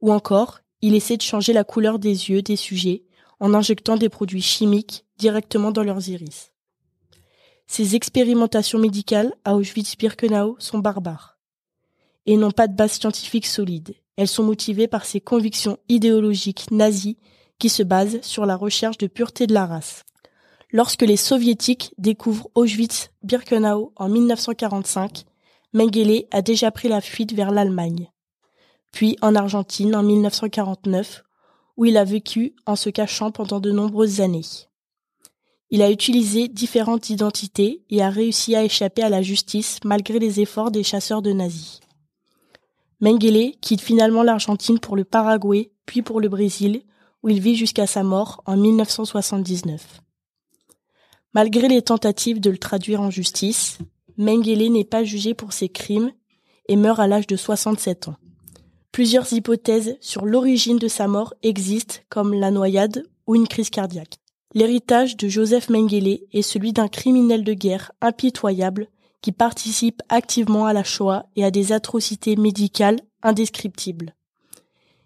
Ou encore, il essaie de changer la couleur des yeux des sujets en injectant des produits chimiques directement dans leurs iris. Ces expérimentations médicales à Auschwitz-Birkenau sont barbares et n'ont pas de base scientifique solide. Elles sont motivées par ses convictions idéologiques nazies qui se base sur la recherche de pureté de la race. Lorsque les soviétiques découvrent Auschwitz-Birkenau en 1945, Mengele a déjà pris la fuite vers l'Allemagne. Puis en Argentine en 1949, où il a vécu en se cachant pendant de nombreuses années. Il a utilisé différentes identités et a réussi à échapper à la justice malgré les efforts des chasseurs de nazis. Mengele quitte finalement l'Argentine pour le Paraguay, puis pour le Brésil, où il vit jusqu'à sa mort en 1979. Malgré les tentatives de le traduire en justice, Mengele n'est pas jugé pour ses crimes et meurt à l'âge de 67 ans. Plusieurs hypothèses sur l'origine de sa mort existent, comme la noyade ou une crise cardiaque. L'héritage de Joseph Mengele est celui d'un criminel de guerre impitoyable qui participe activement à la Shoah et à des atrocités médicales indescriptibles.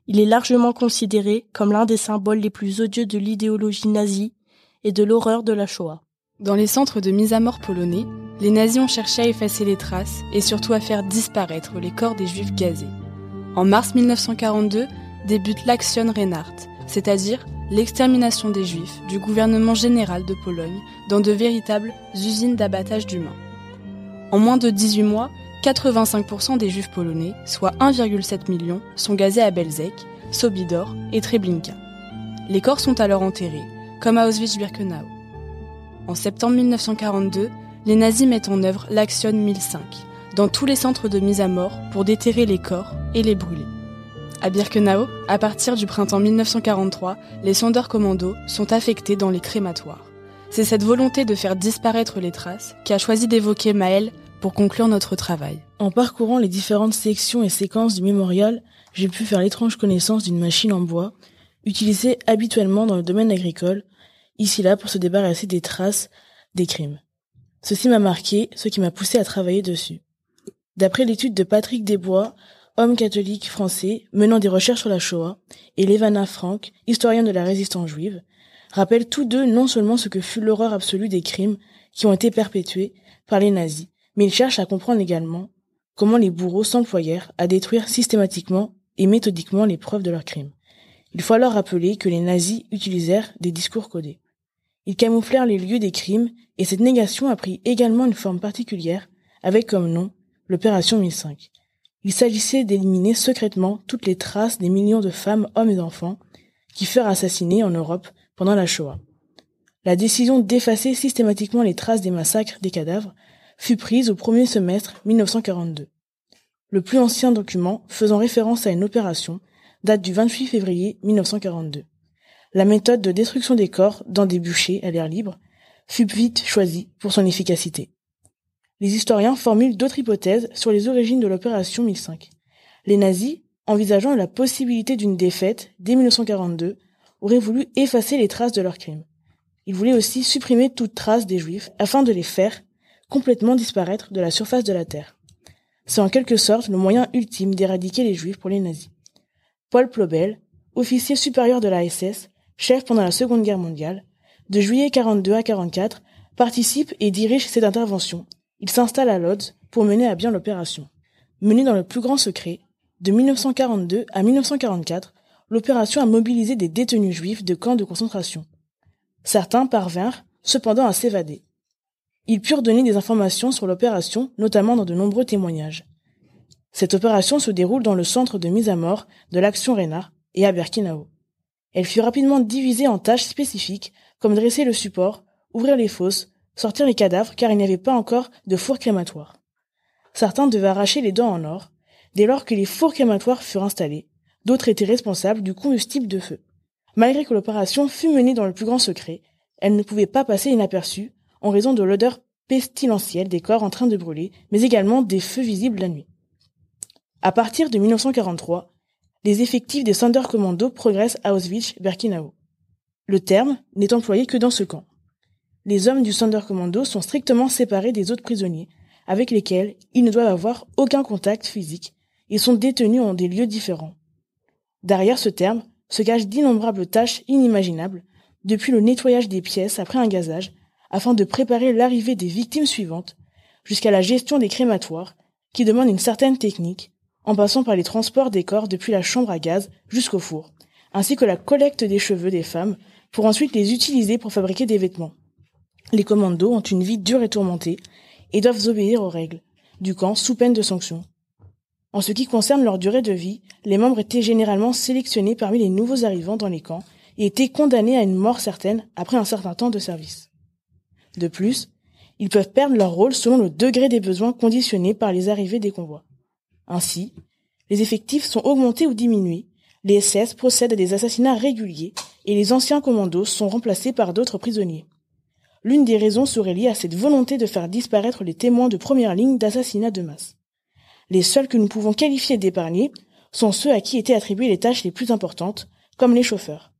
Il est largement considéré comme l'un des symboles les plus odieux de l'idéologie nazie et de l'horreur de la Shoah. Dans les centres de mise à mort polonais, les nazis ont cherché à effacer les traces et surtout à faire disparaître les corps des juifs gazés. En mars 1942 débute l'Action Reinhardt, c'est-à-dire l'extermination des juifs du gouvernement général de Pologne dans de véritables usines d'abattage d'humains. En moins de 18 mois, 85% des juifs polonais, soit 1,7 million, sont gazés à Belzec, Sobidor et Treblinka. Les corps sont alors enterrés, comme à Auschwitz-Birkenau. En septembre 1942, les nazis mettent en œuvre l'Action 1005 dans tous les centres de mise à mort pour déterrer les corps et les brûler. À Birkenau, à partir du printemps 1943, les sondeurs commandos sont affectés dans les crématoires. C'est cette volonté de faire disparaître les traces qui a choisi d'évoquer Maël pour conclure notre travail. En parcourant les différentes sections et séquences du mémorial, j'ai pu faire l'étrange connaissance d'une machine en bois, utilisée habituellement dans le domaine agricole, ici là pour se débarrasser des traces des crimes. Ceci m'a marqué, ce qui m'a poussé à travailler dessus. D'après l'étude de Patrick Desbois, homme catholique français menant des recherches sur la Shoah, et Levana Frank, historien de la résistance juive, rappellent tous deux non seulement ce que fut l'horreur absolue des crimes qui ont été perpétués par les nazis, mais ils cherchent à comprendre également comment les bourreaux s'employèrent à détruire systématiquement et méthodiquement les preuves de leurs crimes. Il faut alors rappeler que les nazis utilisèrent des discours codés. Ils camouflèrent les lieux des crimes et cette négation a pris également une forme particulière avec comme nom l'opération 1005. Il s'agissait d'éliminer secrètement toutes les traces des millions de femmes, hommes et enfants qui furent assassinés en Europe pendant la Shoah. La décision d'effacer systématiquement les traces des massacres des cadavres fut prise au premier semestre 1942. Le plus ancien document faisant référence à une opération date du 28 février 1942. La méthode de destruction des corps dans des bûchers à l'air libre fut vite choisie pour son efficacité. Les historiens formulent d'autres hypothèses sur les origines de l'opération 1005. Les nazis, envisageant la possibilité d'une défaite dès 1942, auraient voulu effacer les traces de leurs crimes. Ils voulaient aussi supprimer toute trace des juifs afin de les faire complètement disparaître de la surface de la Terre. C'est en quelque sorte le moyen ultime d'éradiquer les juifs pour les nazis. Paul Plobel, officier supérieur de la SS, chef pendant la Seconde Guerre mondiale, de juillet 42 à 44, participe et dirige cette intervention. Il s'installe à Lodz pour mener à bien l'opération. Menée dans le plus grand secret, de 1942 à 1944, l'opération a mobilisé des détenus juifs de camps de concentration. Certains parvinrent cependant à s'évader. Ils purent donner des informations sur l'opération, notamment dans de nombreux témoignages. Cette opération se déroule dans le centre de mise à mort de l'action Rena et à Berkinao. Elle fut rapidement divisée en tâches spécifiques, comme dresser le support, ouvrir les fosses, sortir les cadavres car il n'y avait pas encore de four crématoire. Certains devaient arracher les dents en or, dès lors que les fours crématoires furent installés, d'autres étaient responsables du combustible de feu. Malgré que l'opération fut menée dans le plus grand secret, elle ne pouvait pas passer inaperçue en raison de l'odeur pestilentielle des corps en train de brûler, mais également des feux visibles la nuit. À partir de 1943, les effectifs des Sonderkommando progressent à Auschwitz-Birkenau. Le terme n'est employé que dans ce camp. Les hommes du Sonderkommando sont strictement séparés des autres prisonniers, avec lesquels ils ne doivent avoir aucun contact physique et sont détenus en des lieux différents. Derrière ce terme se cachent d'innombrables tâches inimaginables, depuis le nettoyage des pièces après un gazage afin de préparer l'arrivée des victimes suivantes, jusqu'à la gestion des crématoires, qui demande une certaine technique, en passant par les transports des corps depuis la chambre à gaz jusqu'au four, ainsi que la collecte des cheveux des femmes, pour ensuite les utiliser pour fabriquer des vêtements. Les commandos ont une vie dure et tourmentée, et doivent obéir aux règles du camp sous peine de sanctions. En ce qui concerne leur durée de vie, les membres étaient généralement sélectionnés parmi les nouveaux arrivants dans les camps et étaient condamnés à une mort certaine après un certain temps de service. De plus, ils peuvent perdre leur rôle selon le degré des besoins conditionnés par les arrivées des convois. Ainsi, les effectifs sont augmentés ou diminués, les SS procèdent à des assassinats réguliers et les anciens commandos sont remplacés par d'autres prisonniers. L'une des raisons serait liée à cette volonté de faire disparaître les témoins de première ligne d'assassinats de masse. Les seuls que nous pouvons qualifier d'épargnés sont ceux à qui étaient attribuées les tâches les plus importantes, comme les chauffeurs.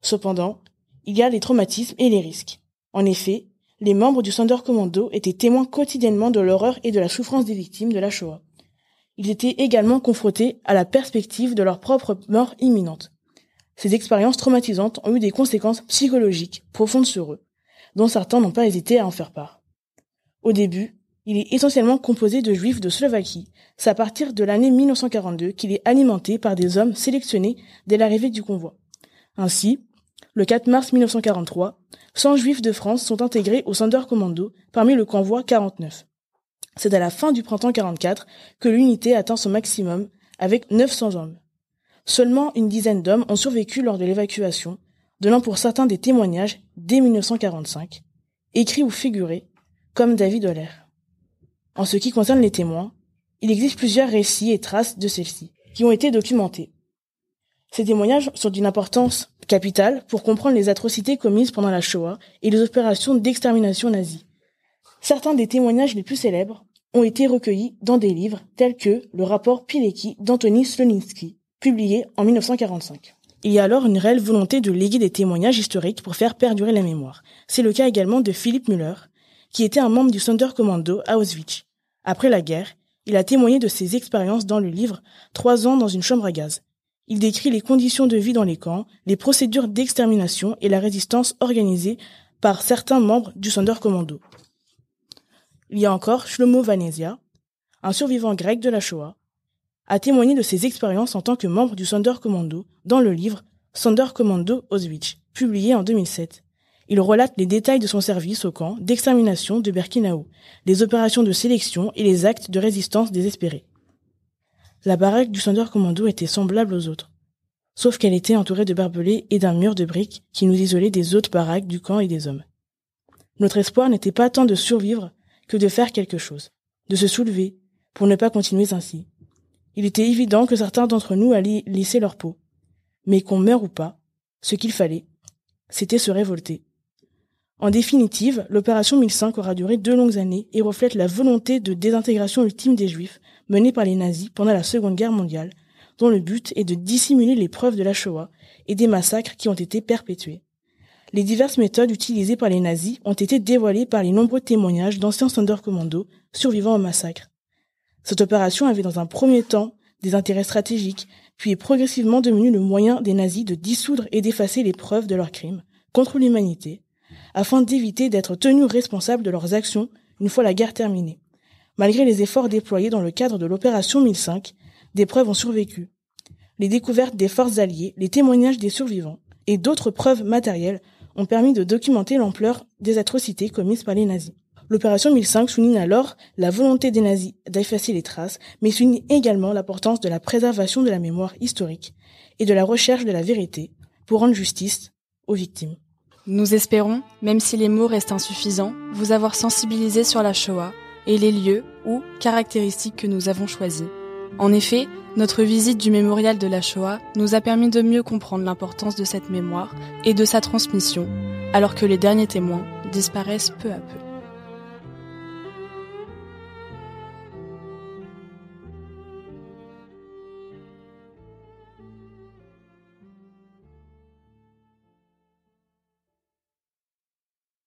Cependant, il y a les traumatismes et les risques. En effet, les membres du Sonderkommando étaient témoins quotidiennement de l'horreur et de la souffrance des victimes de la Shoah. Ils étaient également confrontés à la perspective de leur propre mort imminente. Ces expériences traumatisantes ont eu des conséquences psychologiques profondes sur eux, dont certains n'ont pas hésité à en faire part. Au début, il est essentiellement composé de juifs de Slovaquie. C'est à partir de l'année 1942 qu'il est alimenté par des hommes sélectionnés dès l'arrivée du convoi. Ainsi, le 4 mars 1943, 100 juifs de France sont intégrés au Sonderkommando parmi le convoi 49. C'est à la fin du printemps 44 que l'unité atteint son maximum avec 900 hommes. Seulement une dizaine d'hommes ont survécu lors de l'évacuation, donnant pour certains des témoignages dès 1945, écrits ou figurés, comme David Holler. En ce qui concerne les témoins, il existe plusieurs récits et traces de celles-ci, qui ont été documentés. Ces témoignages sont d'une importance capitale pour comprendre les atrocités commises pendant la Shoah et les opérations d'extermination nazie. Certains des témoignages les plus célèbres ont été recueillis dans des livres tels que le rapport Pilecki d'Anthony Sloninsky, publié en 1945. Il y a alors une réelle volonté de léguer des témoignages historiques pour faire perdurer la mémoire. C'est le cas également de Philippe Müller, qui était un membre du Sonderkommando à Auschwitz. Après la guerre, il a témoigné de ses expériences dans le livre Trois ans dans une chambre à gaz. Il décrit les conditions de vie dans les camps, les procédures d'extermination et la résistance organisée par certains membres du Sonderkommando. Il y a encore Shlomo Vanesia, un survivant grec de la Shoah, a témoigné de ses expériences en tant que membre du Sonderkommando dans le livre Sonderkommando Auschwitz, publié en 2007. Il relate les détails de son service au camp d'extermination de Birkenau, les opérations de sélection et les actes de résistance désespérés. La baraque du Sonderkommando était semblable aux autres, sauf qu'elle était entourée de barbelés et d'un mur de briques qui nous isolait des autres baraques du camp et des hommes. Notre espoir n'était pas tant de survivre que de faire quelque chose, de se soulever, pour ne pas continuer ainsi. Il était évident que certains d'entre nous allaient laisser leur peau. Mais qu'on meure ou pas, ce qu'il fallait, c'était se révolter. En définitive, l'opération 1005 aura duré deux longues années et reflète la volonté de désintégration ultime des Juifs menée par les nazis pendant la Seconde Guerre mondiale, dont le but est de dissimuler les preuves de la Shoah et des massacres qui ont été perpétués. Les diverses méthodes utilisées par les nazis ont été dévoilées par les nombreux témoignages d'anciens Sonderkommando survivant au massacre. Cette opération avait dans un premier temps des intérêts stratégiques, puis est progressivement devenue le moyen des nazis de dissoudre et d'effacer les preuves de leurs crimes contre l'humanité, afin d'éviter d'être tenus responsables de leurs actions une fois la guerre terminée. Malgré les efforts déployés dans le cadre de l'opération 1005, des preuves ont survécu. Les découvertes des forces alliées, les témoignages des survivants et d'autres preuves matérielles ont permis de documenter l'ampleur des atrocités commises par les nazis. L'opération 1005 souligne alors la volonté des nazis d'effacer les traces, mais souligne également l'importance de la préservation de la mémoire historique et de la recherche de la vérité pour rendre justice aux victimes. Nous espérons, même si les mots restent insuffisants, vous avoir sensibilisé sur la Shoah et les lieux ou caractéristiques que nous avons choisis. En effet, notre visite du mémorial de la Shoah nous a permis de mieux comprendre l'importance de cette mémoire et de sa transmission, alors que les derniers témoins disparaissent peu à peu.